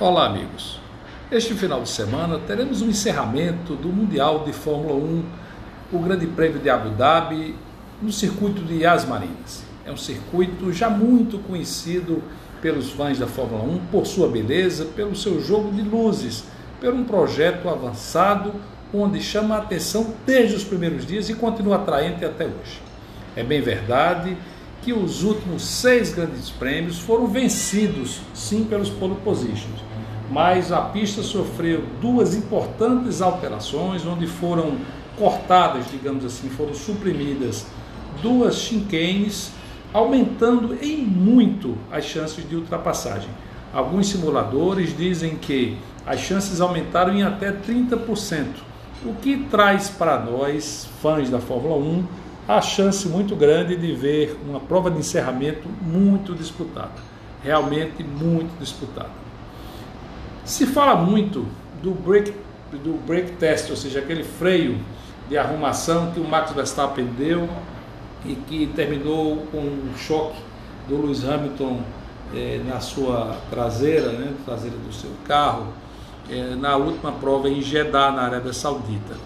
Olá, amigos. Este final de semana teremos um encerramento do Mundial de Fórmula 1, o Grande Prêmio de Abu Dhabi, no circuito de Yas Marinas. É um circuito já muito conhecido pelos fãs da Fórmula 1 por sua beleza, pelo seu jogo de luzes, por um projeto avançado onde chama a atenção desde os primeiros dias e continua atraente até hoje. É bem verdade que os últimos seis grandes prêmios foram vencidos, sim, pelos pole positions mas a pista sofreu duas importantes alterações, onde foram cortadas, digamos assim, foram suprimidas duas chinquenes, aumentando em muito as chances de ultrapassagem. Alguns simuladores dizem que as chances aumentaram em até 30%, o que traz para nós, fãs da Fórmula 1, a chance muito grande de ver uma prova de encerramento muito disputada, realmente muito disputada. Se fala muito do break, do break test, ou seja, aquele freio de arrumação que o Max Verstappen deu e que terminou com um choque do Lewis Hamilton eh, na sua traseira, né, traseira do seu carro, eh, na última prova em Jeddah, na Arábia Saudita.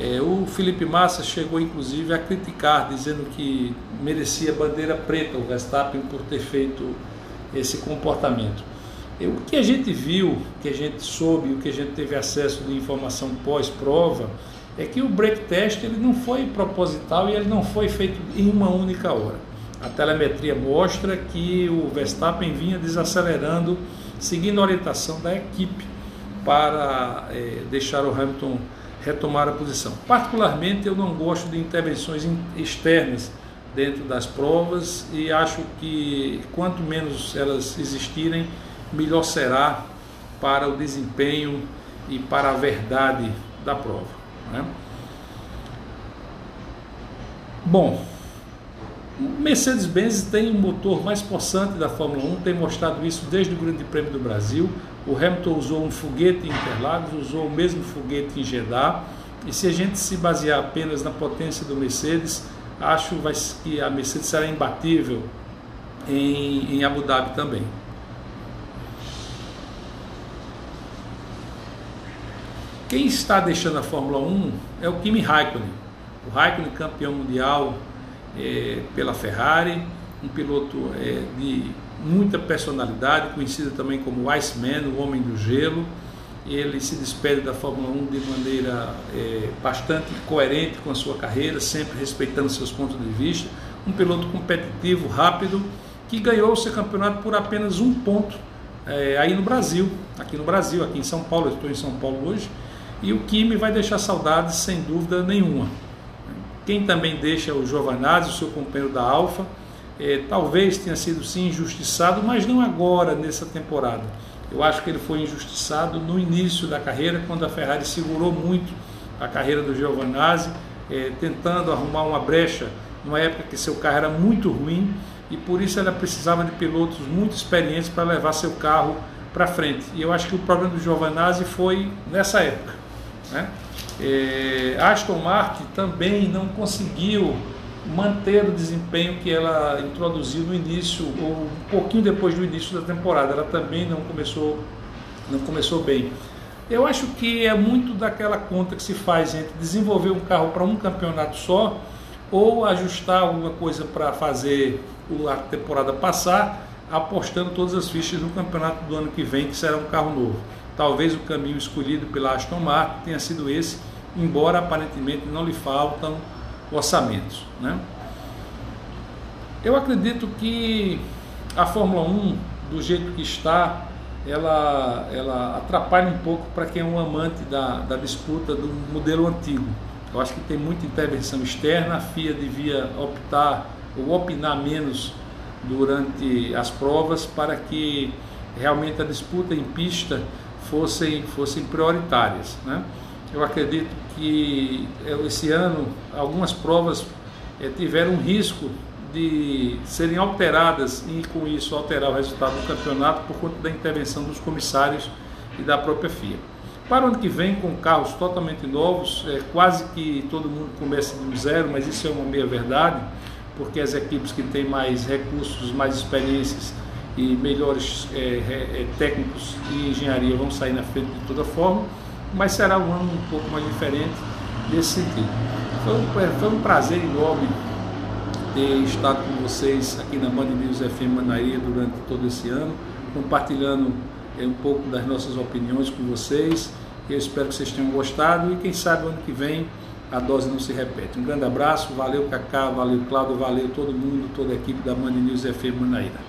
Eh, o Felipe Massa chegou inclusive a criticar, dizendo que merecia bandeira preta o Verstappen por ter feito esse comportamento. O que a gente viu, o que a gente soube, o que a gente teve acesso de informação pós-prova, é que o break test ele não foi proposital e ele não foi feito em uma única hora. A telemetria mostra que o Verstappen vinha desacelerando, seguindo a orientação da equipe para é, deixar o Hamilton retomar a posição. Particularmente, eu não gosto de intervenções externas dentro das provas e acho que quanto menos elas existirem, melhor será para o desempenho e para a verdade da prova. Né? Bom, Mercedes-Benz tem o motor mais possante da Fórmula 1, tem mostrado isso desde o Grande Prêmio do Brasil. O Hamilton usou um foguete em Interlagos, usou o mesmo foguete em Jeddah. E se a gente se basear apenas na potência do Mercedes, acho que a Mercedes será imbatível em, em Abu Dhabi também. Quem está deixando a Fórmula 1 é o Kimi Raikkonen. O Raikkonen, campeão mundial é, pela Ferrari, um piloto é, de muita personalidade, conhecido também como Iceman, o Homem do Gelo. Ele se despede da Fórmula 1 de maneira é, bastante coerente com a sua carreira, sempre respeitando seus pontos de vista. Um piloto competitivo, rápido, que ganhou o seu campeonato por apenas um ponto é, aí no Brasil, aqui no Brasil, aqui em São Paulo. Estou em São Paulo hoje e o Kimi vai deixar saudades sem dúvida nenhuma. Quem também deixa o Giovanazzi, o seu companheiro da Alfa, é, talvez tenha sido sim injustiçado, mas não agora, nessa temporada. Eu acho que ele foi injustiçado no início da carreira, quando a Ferrari segurou muito a carreira do Giovanazzi, é, tentando arrumar uma brecha numa época que seu carro era muito ruim e por isso ela precisava de pilotos muito experientes para levar seu carro para frente. E eu acho que o problema do Giovanazzi foi nessa época. Né? É, Aston Martin também não conseguiu manter o desempenho que ela introduziu no início ou um pouquinho depois do início da temporada. Ela também não começou, não começou bem. Eu acho que é muito daquela conta que se faz entre desenvolver um carro para um campeonato só ou ajustar alguma coisa para fazer a temporada passar, apostando todas as fichas no campeonato do ano que vem, que será um carro novo. Talvez o caminho escolhido pela Aston Martin tenha sido esse, embora aparentemente não lhe faltam orçamentos. Né? Eu acredito que a Fórmula 1, do jeito que está, ela, ela atrapalha um pouco para quem é um amante da, da disputa do modelo antigo. Eu acho que tem muita intervenção externa, a FIA devia optar ou opinar menos durante as provas para que realmente a disputa em pista fossem, fossem prioritárias. Né? Eu acredito que é, esse ano algumas provas é, tiveram um risco de serem alteradas e com isso alterar o resultado do campeonato por conta da intervenção dos comissários e da própria FIA. Para o ano que vem, com carros totalmente novos, é, quase que todo mundo começa do zero, mas isso é uma meia verdade, porque as equipes que têm mais recursos, mais experiências, e melhores é, é, técnicos de engenharia vão sair na frente de toda forma, mas será um ano um pouco mais diferente nesse sentido. Foi um, foi um prazer enorme ter estado com vocês aqui na Band News FM Manaíra durante todo esse ano, compartilhando é, um pouco das nossas opiniões com vocês. Eu espero que vocês tenham gostado e quem sabe ano que vem a dose não se repete. Um grande abraço, valeu Cacá, valeu Cláudio, valeu todo mundo, toda a equipe da Band News FM Manaíra.